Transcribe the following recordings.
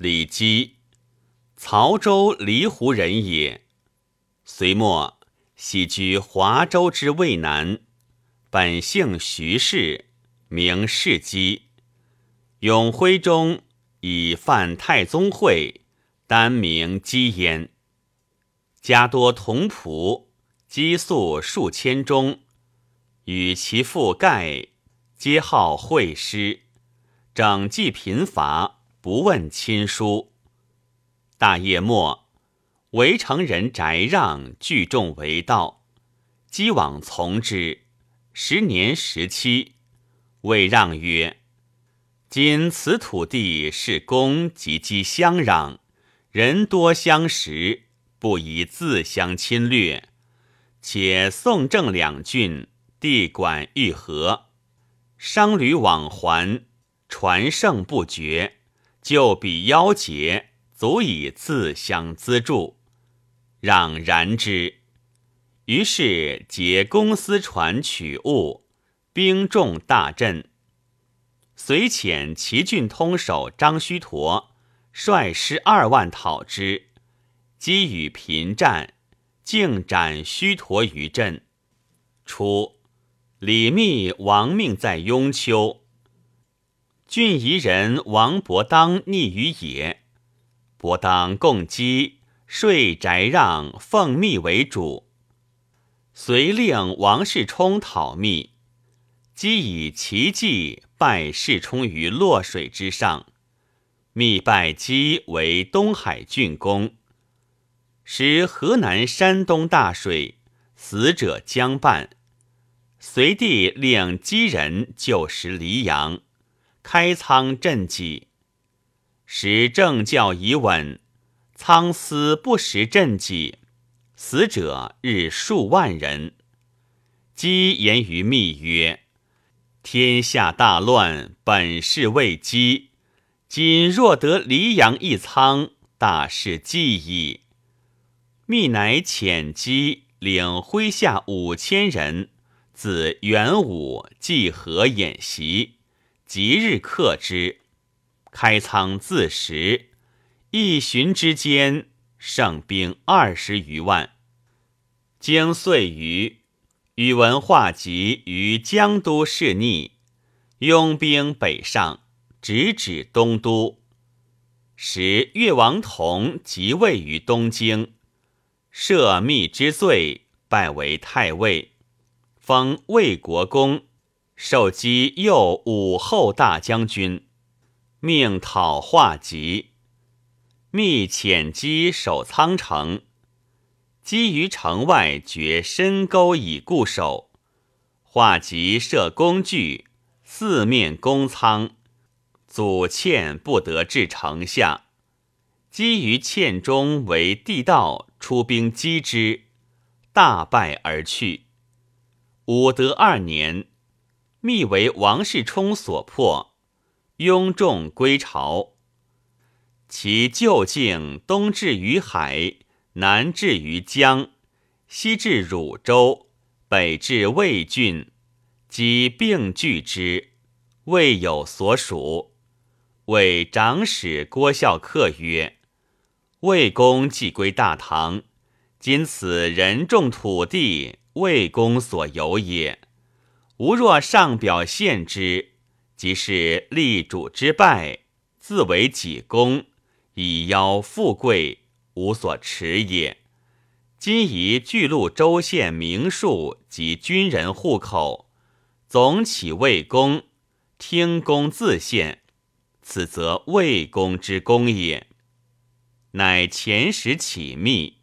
李基，曹州离湖人也。隋末喜居华州之渭南，本姓徐氏，名世基。永徽中以犯太宗讳，单名基焉。家多同仆，积粟数千钟，与其父盖皆好会师，整计贫乏，不问亲疏。大业末，围城人翟让聚众为道，积往从之。十年十七，魏让曰：“今此土地是公及积相壤，人多相识。”不宜自相侵略，且宋郑两郡地管愈合，商旅往还，传盛不绝，就彼夭竭，足以自相资助。让然之，于是解公私船取物，兵众大振。遂遣齐郡通守张须陀率师二万讨之。积与频战，竟斩须陀于阵。初，李密亡命在雍丘，郡夷人王伯当匿于野。伯当共击，税宅让，奉密为主。遂令王世充讨密，击以奇计败世充于洛水之上。密拜击为东海郡公。时河南、山东大水，死者将半。隋帝令姬人救食黎阳，开仓赈济。时政教已稳，仓司不时赈济，死者日数万人。姬言于密曰：“天下大乱，本是未饥。今若得黎阳一仓，大事既矣。”密乃遣机领麾下五千人，自元武济河演习，即日克之。开仓自食，一旬之间，胜兵二十余万。经岁余，宇文化及于江都势逆，拥兵北上，直指东都。时越王同即位于东京。赦密之罪，拜为太尉，封魏国公，受击右武后大将军，命讨化吉。密遣击守仓城，击于城外掘深沟以固守。化吉设工具，四面攻仓，阻堑不得至城下。击于堑中为地道。出兵击之，大败而去。武德二年，密为王世充所破，拥众归朝。其旧境东至于海，南至于江，西至汝州，北至魏郡，即并据之，未有所属。为长史郭孝恪曰。魏公既归大唐，今此人众土地，魏公所有也。吾若上表献之，即是立主之败，自为己功，以邀富贵，无所持也。今宜巨鹿州县名数及军人户口，总起魏公，听公自献，此则魏公之功也。乃前时起密，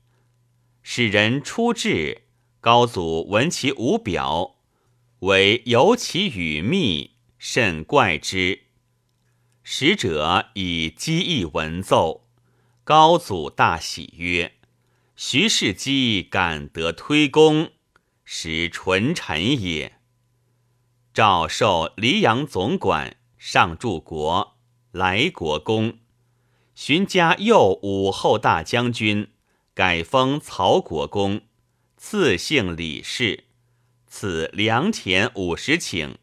使人出至，高祖闻其无表，唯有其语密，甚怪之。使者以机意文奏，高祖大喜曰：“徐世基敢得推功，实纯臣也。”诏授黎阳总管，上柱国，来国公。荀家右武后大将军，改封曹国公，赐姓李氏，赐良田五十顷，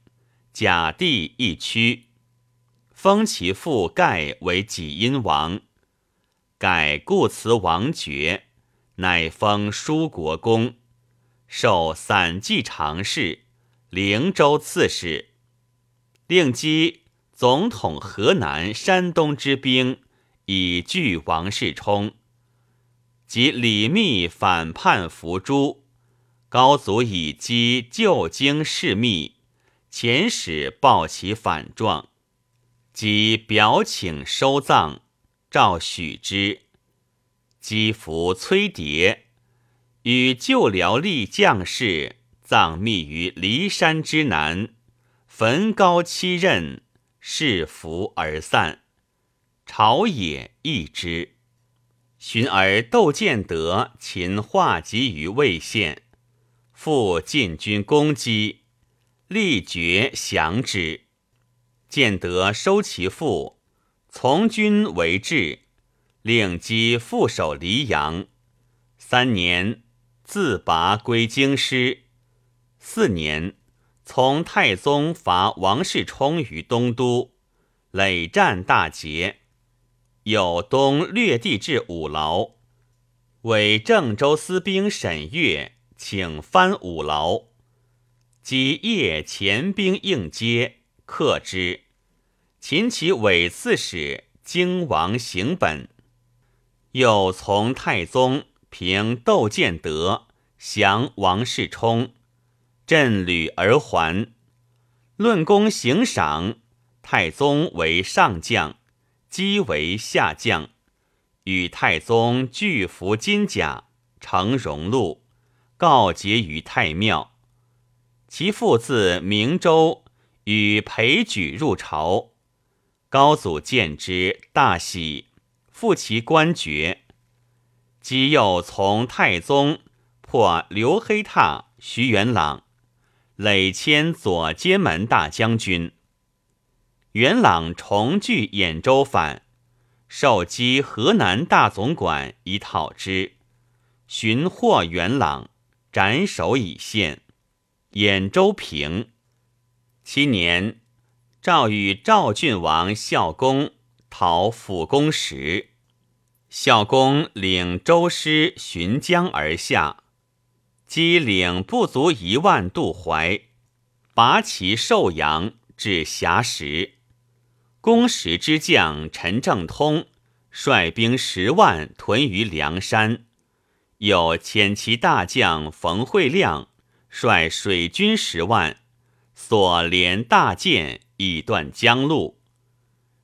甲地一区。封其父盖为济阴王。盖故辞王爵，乃封舒国公，授散骑常侍、灵州刺史，令击总统河南、山东之兵，以拒王世充。及李密反叛伏诛，高祖以击旧京事密，遣使报其反状，即表请收葬。诏许之，积服崔蝶，与旧辽吏将士葬密于骊山之南，焚高七仞，是服而散。朝野异之。寻而窦建德擒化及于魏县，复进军攻击，力决降之。建德收其父。从军为质，令击副守黎阳。三年，自拔归京师。四年，从太宗伐王世充于东都，累战大捷。有东略地至五牢，为郑州司兵沈岳请翻五牢，击夜前兵应接，克之。秦其伪刺史荆王行本，又从太宗平窦建德，降王世充，振旅而还。论功行赏，太宗为上将，姬为下将，与太宗俱服金甲，乘荣禄，告捷于太庙。其父自明州，与裴举入朝。高祖见之，大喜，复其官爵。姬又从太宗破刘黑闼、徐元朗，累迁左监门大将军。元朗重聚兖州反，受击河南大总管以讨之，寻获元朗，斩首以献。兖州平。七年。赵与赵郡王孝公讨辅公时，孝公领周师巡江而下，击领不足一万渡淮，拔其寿阳至峡石。公时之将陈正通率兵十万屯于梁山，又遣其大将冯惠亮率水军十万，所连大舰。以断江路，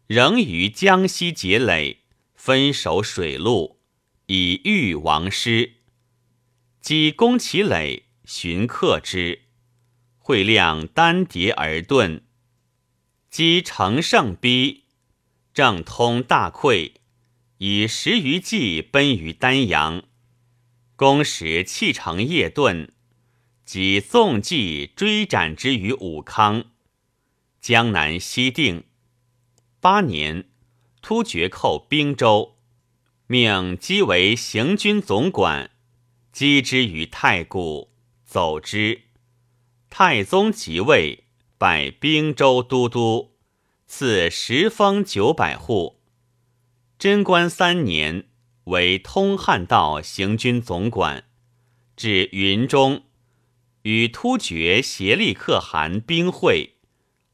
仍于江西结垒，分守水路，以御王师。击攻其垒，寻克之。惠亮单迭而遁。击乘胜逼，正通大溃，以十余骑奔于丹阳。公时弃城夜遁，即纵骑追斩之于武康。江南西定八年，突厥寇兵州，命姬为行军总管，击之于太谷，走之。太宗即位，拜兵州都督，赐十封九百户。贞观三年，为通汉道行军总管，至云中，与突厥协力可汗兵会。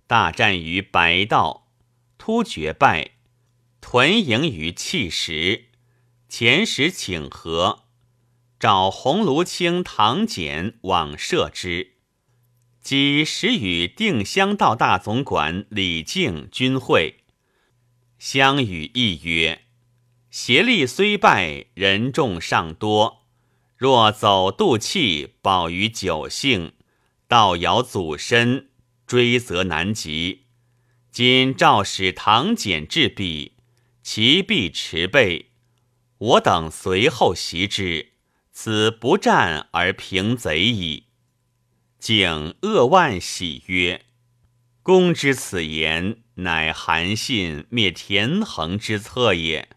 大战于白道，突厥败，屯营于弃石。遣使请和，召鸿胪卿唐简往射之。即时与定襄道大总管李靖军会，相与议曰：“协力虽败，人众尚多，若走渡气，保于九姓，道遥祖身。”追责难及，今诏使唐简至彼，其必持备。我等随后袭之，此不战而平贼矣。景扼万喜曰：“公之此言，乃韩信灭田横之策也。”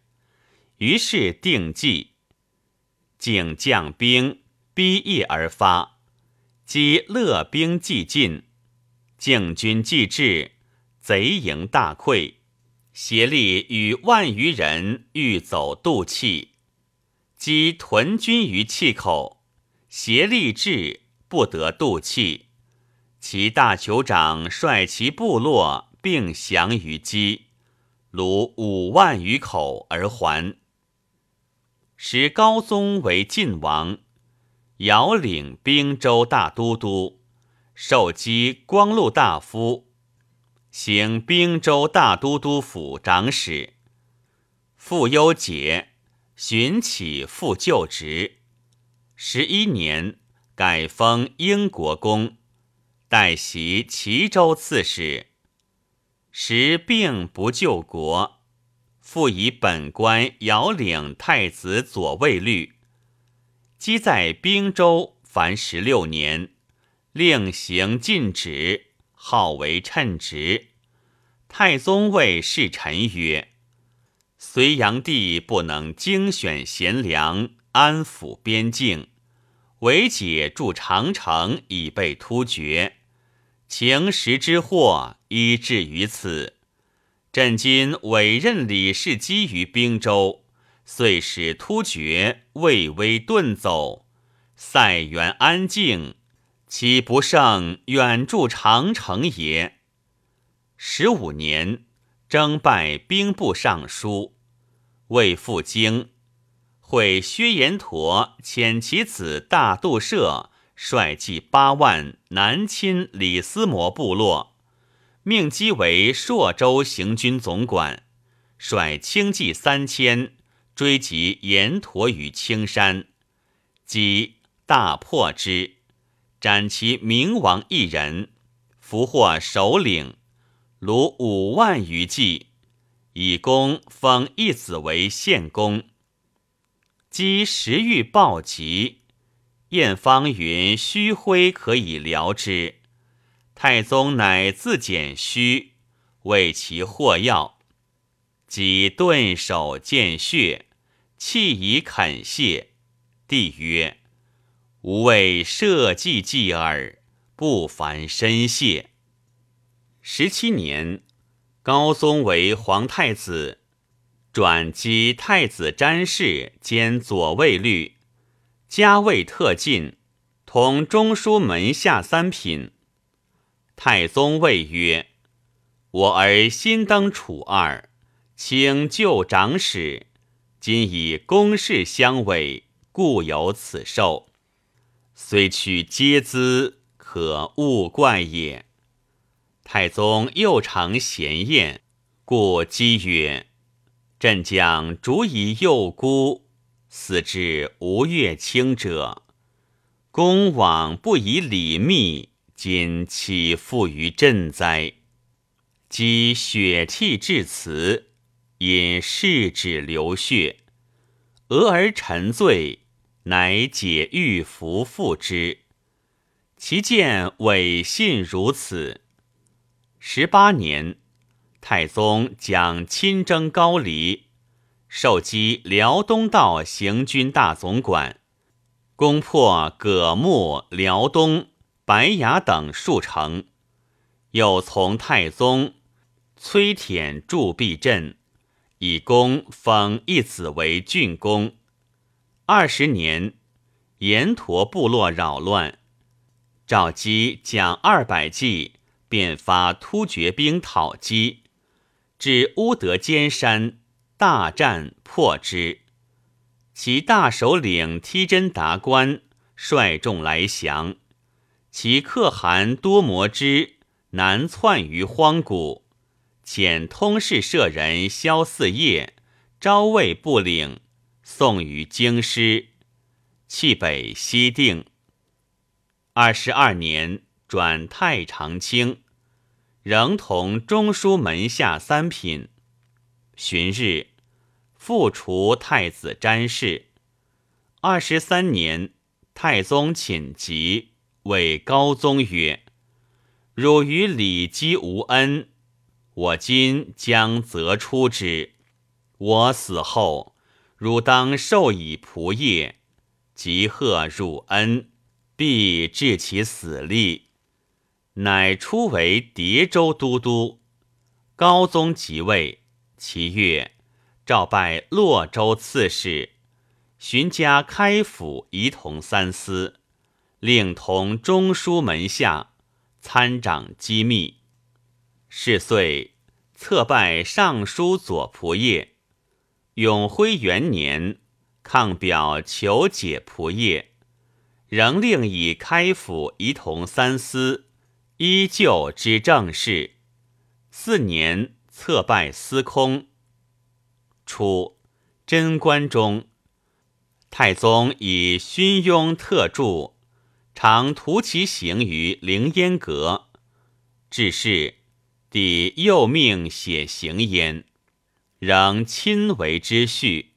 于是定计。景将兵逼夜而发，击乐兵既尽。靖军既至，贼营大溃，协力与万余人欲走渡气，击屯军于气口，协力至，不得渡气。其大酋长率其部落并降于击，虏五万余口而还。时高宗为晋王，遥领兵州大都督，授击光禄大夫，行兵州大都督府长史。复忧解，寻起复就职。十一年，改封英国公。代袭齐州刺史，时病不救国，复以本官遥领太子左卫律，积在兵州凡十六年，令行禁止，号为称职。太宗谓侍臣曰：“隋炀帝不能精选贤良，安抚边境，唯解筑长城，以备突厥。”情时之祸，依至于此。朕今委任李世基于兵州，遂使突厥畏威遁走，塞垣安静，岂不胜远筑长城也？十五年，征拜兵部尚书，未赴京，会薛延陀遣其子大杜摄。率骑八万南侵李思摩部落，命姬为朔州行军总管，率轻骑三千追击延陀于青山，击大破之，斩其明王一人，俘获首领，虏五万余骑，以功封一子为献公。姬时欲暴疾。燕方云：“虚灰可以疗之。”太宗乃自检虚，为其获药，即顿首见血，气以肯谢。帝曰：“吾为社稷计耳，不凡深谢。”十七年，高宗为皇太子，转击太子詹事兼左卫律。加位特进，同中书门下三品。太宗谓曰：“我儿新登楚二，请旧长史，今以公事相委，故有此寿。虽取阶资，可勿怪也。”太宗又尝咸宴，故讥曰：“朕将逐以幼孤。”死至吴越卿者，公往不以礼密，今岂复于朕哉？积血气至此，因世指流血，俄而沉醉，乃解玉符复之。其见伪信如此。十八年，太宗将亲征高丽。授机辽东道行军大总管，攻破葛木、辽东、白崖等数城，又从太宗崔舔筑壁镇，以功封一子为郡公。二十年，延陀部落扰乱，赵姬将二百骑，便发突厥兵讨击，至乌德尖山。大战破之，其大首领梯真达官率众来降，其可汗多摩之南窜于荒谷，遣通事舍人萧四业招魏不领，送于京师，弃北西定。二十二年转太常卿，仍同中书门下三品。旬日，复除太子詹事。二十三年，太宗寝疾，谓高宗曰：“汝与李姬无恩，我今将责出之。我死后，汝当授以仆业，即贺汝恩，必治其死力。”乃出为叠州都督。高宗即位。其月，诏拜洛州刺史，寻加开府仪同三司，令同中书门下，参掌机密。是岁，册拜尚书左仆射。永徽元年，抗表求解仆射，仍令以开府仪同三司，依旧之政事。四年，册拜司空。初，贞观中，太宗以勋庸特著，常图其行于凌烟阁。至是，帝又命写行焉，仍亲为之序。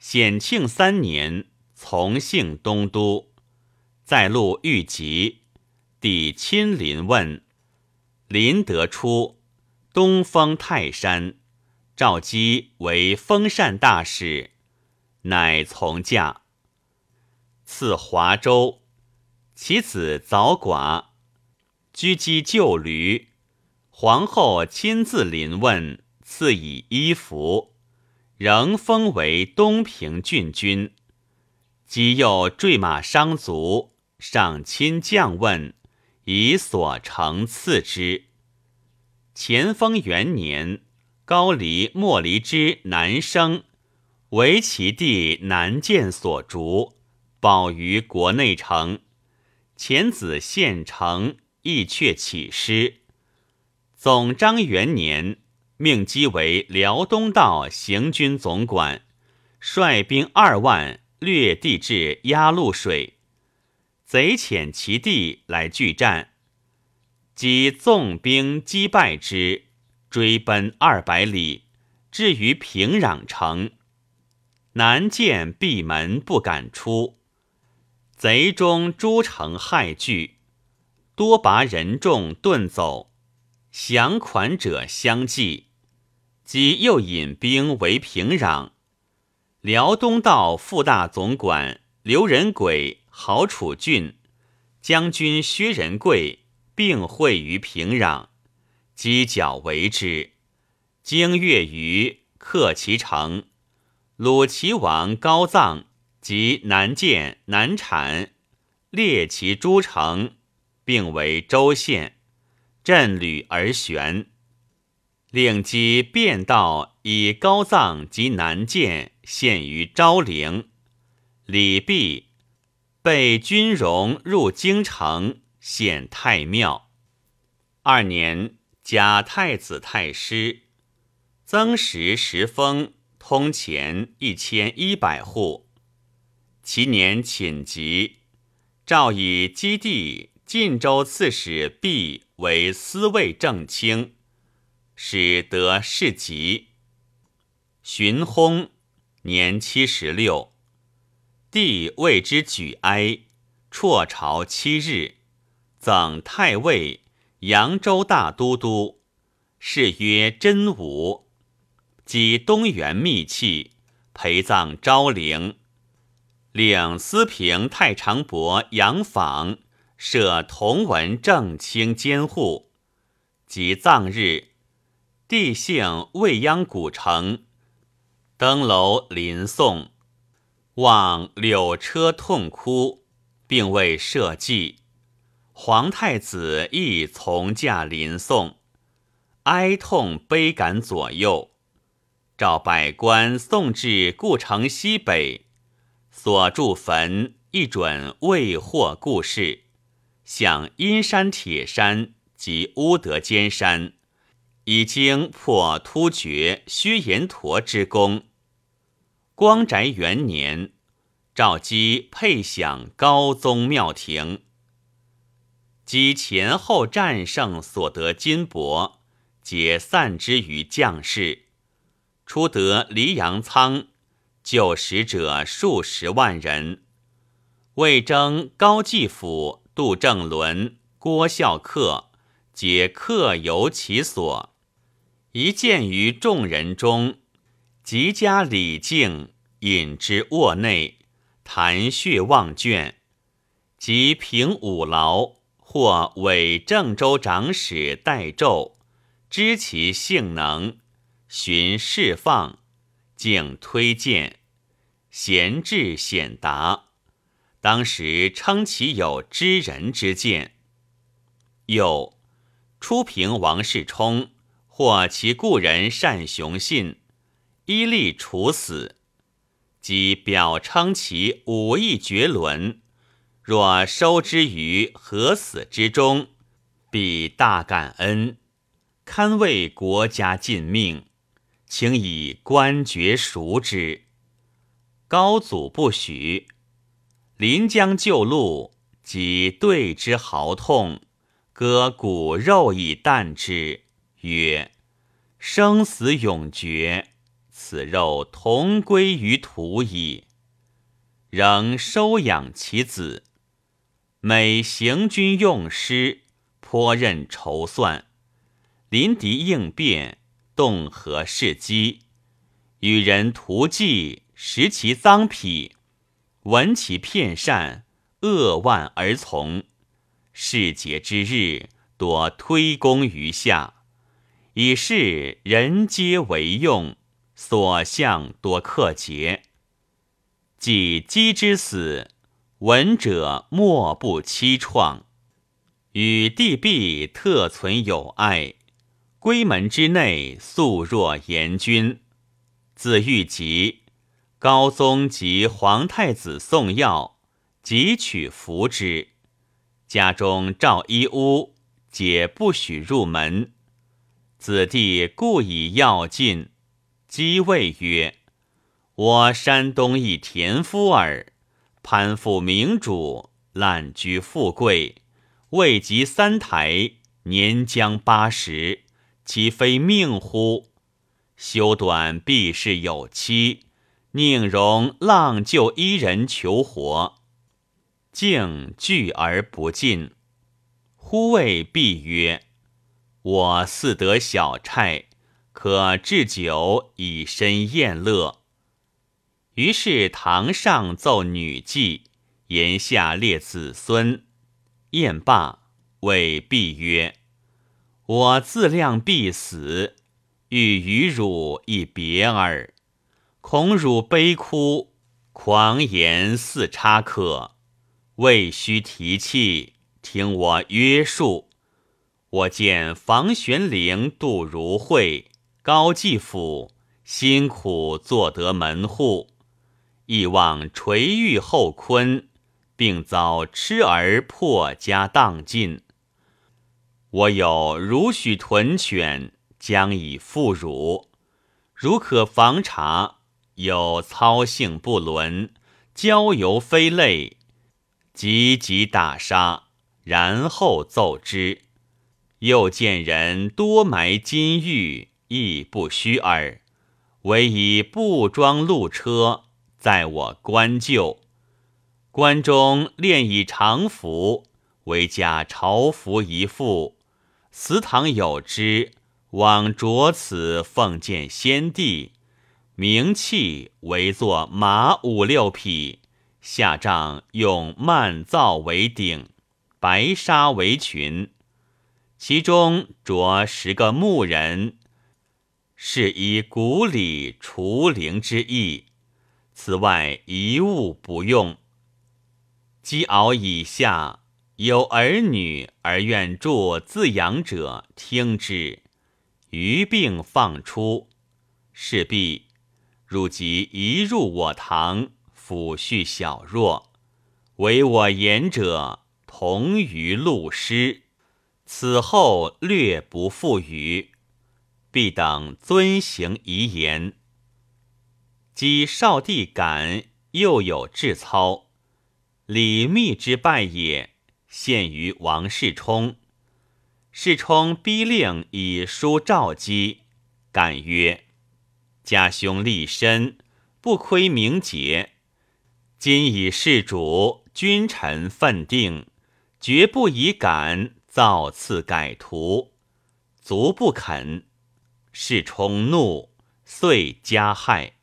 显庆三年，从幸东都，在路遇疾，帝亲临问，临得出，东封泰山。赵姬为封禅大使，乃从驾。赐华州，其子早寡，居积旧驴。皇后亲自临问，赐以衣服，仍封为东平郡君。即又坠马伤足，上亲降问，以所成赐之。乾封元年。高黎莫离之南生，为其弟南建所逐，保于国内城。前子献城，亦却起师。总章元年，命姬为辽东道行军总管，率兵二万，掠地至鸭绿水。贼遣其弟来拒战，即纵兵击败之。追奔二百里，至于平壤城，南见闭门不敢出。贼中诸城害惧，多拔人众遁走，降款者相继。即又引兵围平壤。辽东道副大总管刘仁轨、郝楚俊、将军薛仁贵并会于平壤。犄角为之，经月余克其城。鲁齐王高臧及南建、南产，列其诸城，并为州县，镇旅而悬。令击便道以高臧及南建献于昭陵。李弼被军容入京城，献太庙。二年。假太子太师，增实十封，通钱一千一百户。其年寝疾，诏以基地晋州刺史毕为司卫正卿，使得世疾。荀薨，年七十六。帝为之举哀，辍朝七日，赠太尉。扬州大都督，谥曰真武，即东原密契，陪葬昭陵。领司平太常伯杨访设同文正卿监护。即葬日，帝幸未央古城，登楼临送，望柳车痛哭，并未设祭。皇太子亦从驾临送，哀痛悲感左右。召百官送至故城西北，所筑坟亦准未获故事。向阴山、铁山及乌德尖山，已经破突厥薛延陀之功。光宅元年，赵姬配享高宗庙庭。积前后战胜所得金帛，皆散之于将士。初得黎阳仓，救使者数十万人。魏征、高继甫、杜正伦、郭孝恪，皆客游其所。一见于众人中，极加礼敬，引之卧内，谈叙望卷，即平五劳。或伪郑州长史代胄，知其性能，寻释放，竟推荐，贤智显达。当时称其有知人之见。又初平王世充，或其故人单雄信，依例处死。即表称其武艺绝伦，若收之于何死之中，必大感恩，堪为国家尽命，请以官爵赎之。高祖不许。临江救路，即对之豪痛，割骨肉以啖之，曰：“生死永绝，此肉同归于土矣。”仍收养其子，每行军用师，颇任筹算，临敌应变，动和事机，与人图计，食其赃匹。闻其片善，扼腕而从。世节之日，多推功于下，以示人皆为用。所向多克节。既姬之死，闻者莫不凄怆。与帝婢特存友爱，闺门之内素若严君。子欲疾。高宗及皇太子送药，即取服之。家中赵一屋，皆不许入门。子弟故以药尽，即谓曰：“我山东一田夫耳，攀附明主，滥居富贵，未及三台，年将八十，岂非命乎？修短必是有期。”宁容浪就一人求活，竟拒而不进。忽谓毕曰：“我似得小差，可置酒以身宴乐。”于是堂上奏女妓，言下列子孙。宴罢，谓毕曰：“我自量必死，欲与汝一别耳。”恐汝悲哭，狂言似插客，未须提气，听我约束。我见房玄龄、杜如晦、高继甫辛苦做得门户，亦望垂玉后坤，并遭痴儿破家荡尽。我有如许豚犬，将以复汝。如可防察。有操性不伦，交游非类，急急打杀，然后奏之。又见人多埋金玉，亦不虚耳。唯以布装路车，在我官就。关中炼以长服，为加朝服一副。祠堂有之，往着此奉见先帝。名器为作马五六匹，下帐用幔造为顶，白纱为裙，其中着十个牧人，是以古礼除灵之意。此外一物不用。鸡熬以下有儿女而愿助自养者，听之。余病放出，势必。汝即一入我堂，抚恤小弱，唯我言者，同于路师。此后略不复语，必等遵行遗言。即少帝感，又有志操，李密之败也，献于王世充。世充逼令以书召姬，敢曰。家兄立身，不亏名节。今以事主，君臣分定，绝不以敢造次改图，卒不肯。世充怒，遂加害。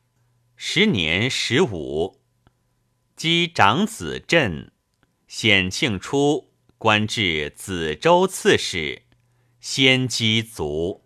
时年十五，姬长子镇，显庆初，官至梓州刺史，先机卒。